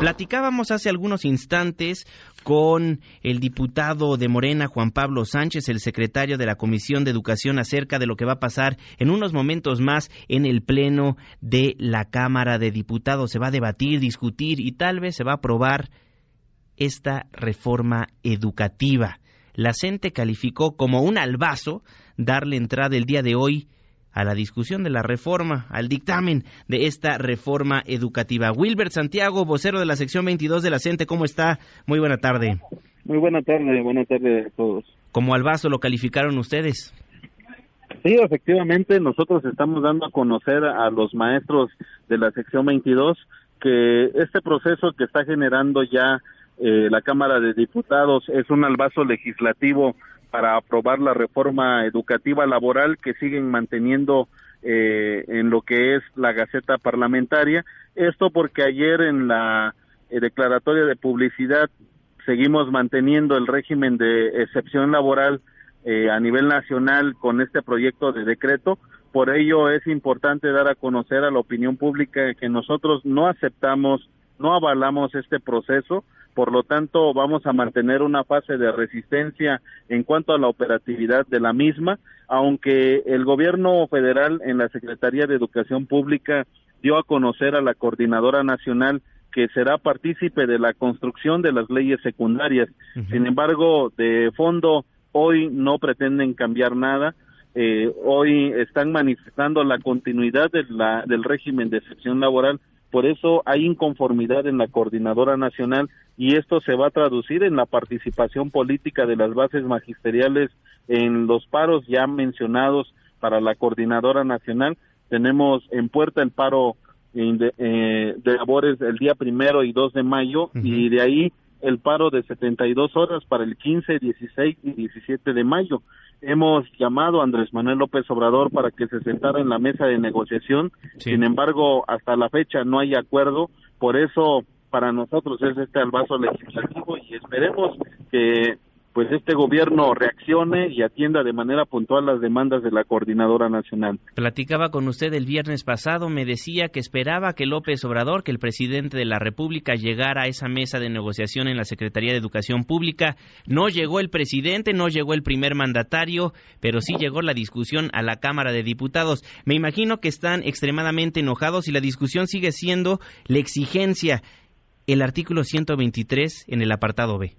Platicábamos hace algunos instantes con el diputado de Morena, Juan Pablo Sánchez, el secretario de la Comisión de Educación, acerca de lo que va a pasar en unos momentos más en el Pleno de la Cámara de Diputados. Se va a debatir, discutir y tal vez se va a aprobar esta reforma educativa. La CENTE calificó como un albazo darle entrada el día de hoy a la discusión de la reforma, al dictamen de esta reforma educativa. Wilbert Santiago, vocero de la sección 22 de la CENTE, ¿cómo está? Muy buena tarde. Muy buena tarde, buena tarde a todos. ¿Cómo al vaso lo calificaron ustedes? Sí, efectivamente, nosotros estamos dando a conocer a los maestros de la sección 22 que este proceso que está generando ya eh, la Cámara de Diputados es un albazo legislativo para aprobar la reforma educativa laboral que siguen manteniendo eh, en lo que es la Gaceta Parlamentaria. Esto porque ayer en la eh, declaratoria de publicidad seguimos manteniendo el régimen de excepción laboral eh, a nivel nacional con este proyecto de decreto. Por ello es importante dar a conocer a la opinión pública que nosotros no aceptamos, no avalamos este proceso por lo tanto vamos a mantener una fase de resistencia en cuanto a la operatividad de la misma, aunque el gobierno federal en la Secretaría de Educación Pública dio a conocer a la coordinadora nacional que será partícipe de la construcción de las leyes secundarias. Sin embargo, de fondo, hoy no pretenden cambiar nada. Eh, hoy están manifestando la continuidad de la, del régimen de excepción laboral por eso hay inconformidad en la coordinadora nacional y esto se va a traducir en la participación política de las bases magisteriales en los paros ya mencionados para la coordinadora nacional. Tenemos en puerta el paro de, eh, de labores el día primero y 2 de mayo y de ahí el paro de 72 horas para el 15, 16 y 17 de mayo. Hemos llamado a Andrés Manuel López Obrador para que se sentara en la mesa de negociación. Sin embargo, hasta la fecha no hay acuerdo. Por eso, para nosotros es este albazo legislativo y esperemos que pues este gobierno reaccione y atienda de manera puntual las demandas de la coordinadora nacional. Platicaba con usted el viernes pasado, me decía que esperaba que López Obrador, que el presidente de la República llegara a esa mesa de negociación en la Secretaría de Educación Pública. No llegó el presidente, no llegó el primer mandatario, pero sí llegó la discusión a la Cámara de Diputados. Me imagino que están extremadamente enojados y la discusión sigue siendo la exigencia, el artículo 123 en el apartado B.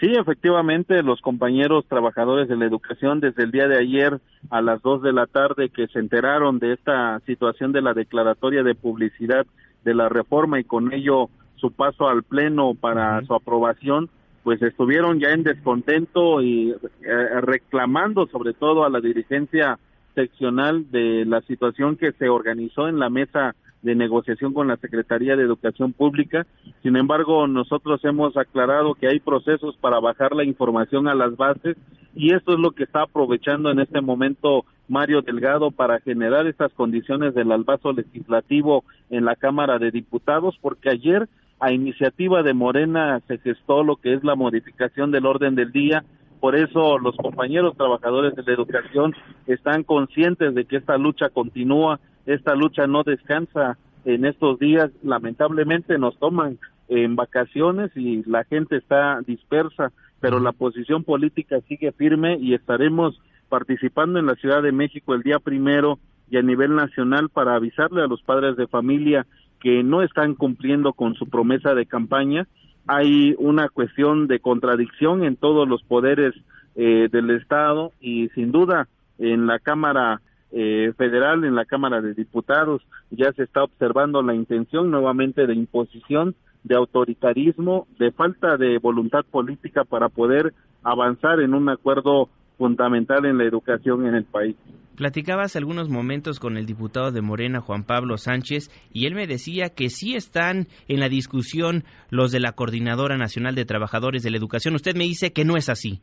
Sí, efectivamente, los compañeros trabajadores de la educación desde el día de ayer a las dos de la tarde que se enteraron de esta situación de la declaratoria de publicidad de la reforma y con ello su paso al pleno para su aprobación, pues estuvieron ya en descontento y eh, reclamando sobre todo a la dirigencia seccional de la situación que se organizó en la mesa de negociación con la Secretaría de Educación Pública. Sin embargo, nosotros hemos aclarado que hay procesos para bajar la información a las bases y esto es lo que está aprovechando en este momento Mario Delgado para generar estas condiciones del albazo legislativo en la Cámara de Diputados, porque ayer a iniciativa de Morena se gestó lo que es la modificación del orden del día por eso los compañeros trabajadores de la educación están conscientes de que esta lucha continúa, esta lucha no descansa en estos días. Lamentablemente nos toman en vacaciones y la gente está dispersa, pero la posición política sigue firme y estaremos participando en la Ciudad de México el día primero y a nivel nacional para avisarle a los padres de familia que no están cumpliendo con su promesa de campaña hay una cuestión de contradicción en todos los poderes eh, del Estado y sin duda en la Cámara eh, Federal, en la Cámara de Diputados, ya se está observando la intención nuevamente de imposición, de autoritarismo, de falta de voluntad política para poder avanzar en un acuerdo fundamental en la educación en el país. Platicaba hace algunos momentos con el diputado de Morena, Juan Pablo Sánchez, y él me decía que sí están en la discusión los de la Coordinadora Nacional de Trabajadores de la Educación. Usted me dice que no es así.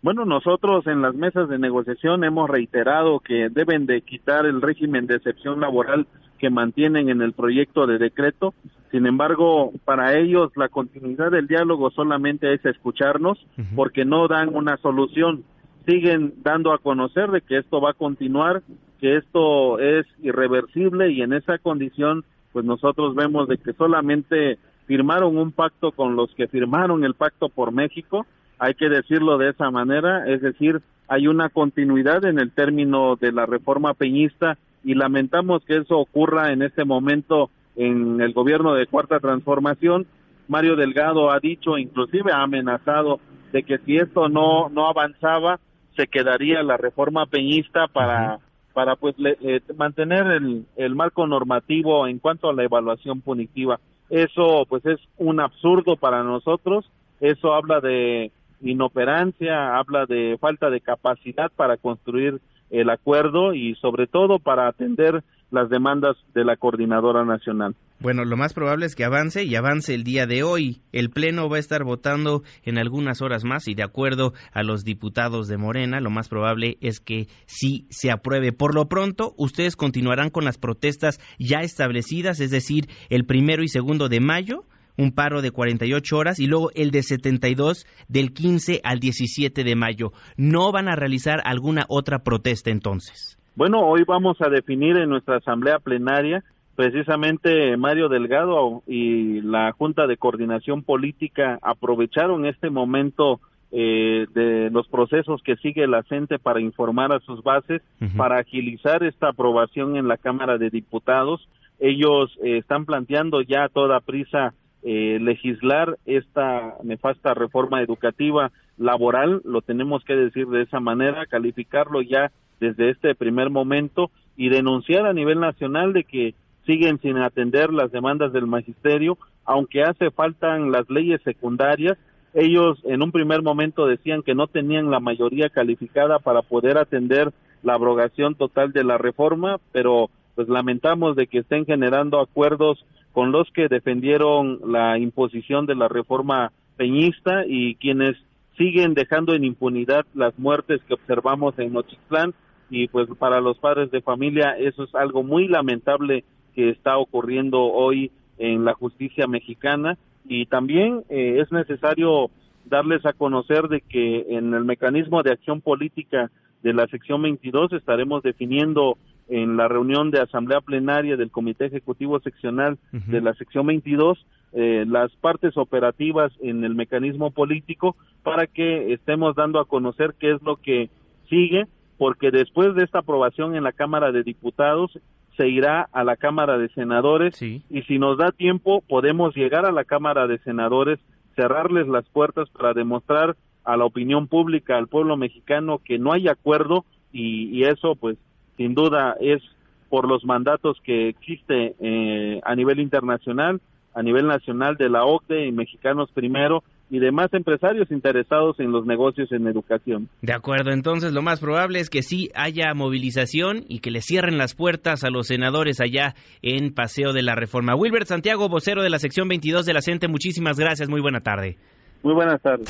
Bueno, nosotros en las mesas de negociación hemos reiterado que deben de quitar el régimen de excepción laboral que mantienen en el proyecto de decreto. Sin embargo, para ellos la continuidad del diálogo solamente es escucharnos porque no dan una solución siguen dando a conocer de que esto va a continuar, que esto es irreversible y en esa condición pues nosotros vemos de que solamente firmaron un pacto con los que firmaron el pacto por México, hay que decirlo de esa manera, es decir, hay una continuidad en el término de la reforma peñista y lamentamos que eso ocurra en este momento en el gobierno de Cuarta Transformación. Mario Delgado ha dicho, inclusive ha amenazado de que si esto no no avanzaba se quedaría la reforma peñista para para pues eh, mantener el, el marco normativo en cuanto a la evaluación punitiva. Eso pues es un absurdo para nosotros, eso habla de inoperancia, habla de falta de capacidad para construir el acuerdo y sobre todo para atender las demandas de la coordinadora nacional. Bueno, lo más probable es que avance y avance el día de hoy. El Pleno va a estar votando en algunas horas más y de acuerdo a los diputados de Morena, lo más probable es que sí se apruebe. Por lo pronto, ustedes continuarán con las protestas ya establecidas, es decir, el primero y segundo de mayo un paro de 48 horas y luego el de 72 del 15 al 17 de mayo. ¿No van a realizar alguna otra protesta entonces? Bueno, hoy vamos a definir en nuestra asamblea plenaria precisamente Mario Delgado y la Junta de Coordinación Política aprovecharon este momento eh, de los procesos que sigue la CENTE para informar a sus bases, para agilizar esta aprobación en la Cámara de Diputados. Ellos eh, están planteando ya a toda prisa eh, legislar esta nefasta reforma educativa laboral, lo tenemos que decir de esa manera, calificarlo ya desde este primer momento y denunciar a nivel nacional de que siguen sin atender las demandas del magisterio, aunque hace faltan las leyes secundarias. Ellos en un primer momento decían que no tenían la mayoría calificada para poder atender la abrogación total de la reforma, pero pues lamentamos de que estén generando acuerdos con los que defendieron la imposición de la reforma peñista y quienes siguen dejando en impunidad las muertes que observamos en Nochitlán y pues para los padres de familia eso es algo muy lamentable que está ocurriendo hoy en la justicia mexicana. Y también eh, es necesario darles a conocer de que en el mecanismo de acción política de la sección 22 estaremos definiendo en la reunión de asamblea plenaria del Comité Ejecutivo Seccional de la sección 22 eh, las partes operativas en el mecanismo político para que estemos dando a conocer qué es lo que sigue, porque después de esta aprobación en la Cámara de Diputados se irá a la Cámara de Senadores y si nos da tiempo podemos llegar a la Cámara de Senadores, cerrarles las puertas para demostrar a la opinión pública, al pueblo mexicano que no hay acuerdo y, y eso pues sin duda es por los mandatos que existe eh, a nivel internacional, a nivel nacional de la OCDE y Mexicanos Primero y demás empresarios interesados en los negocios en educación. De acuerdo, entonces lo más probable es que sí haya movilización y que le cierren las puertas a los senadores allá en Paseo de la Reforma. Wilbert Santiago, vocero de la sección 22 de la CENTE, muchísimas gracias, muy buena tarde. Muy buenas tardes.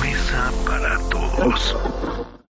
Mesa para todos.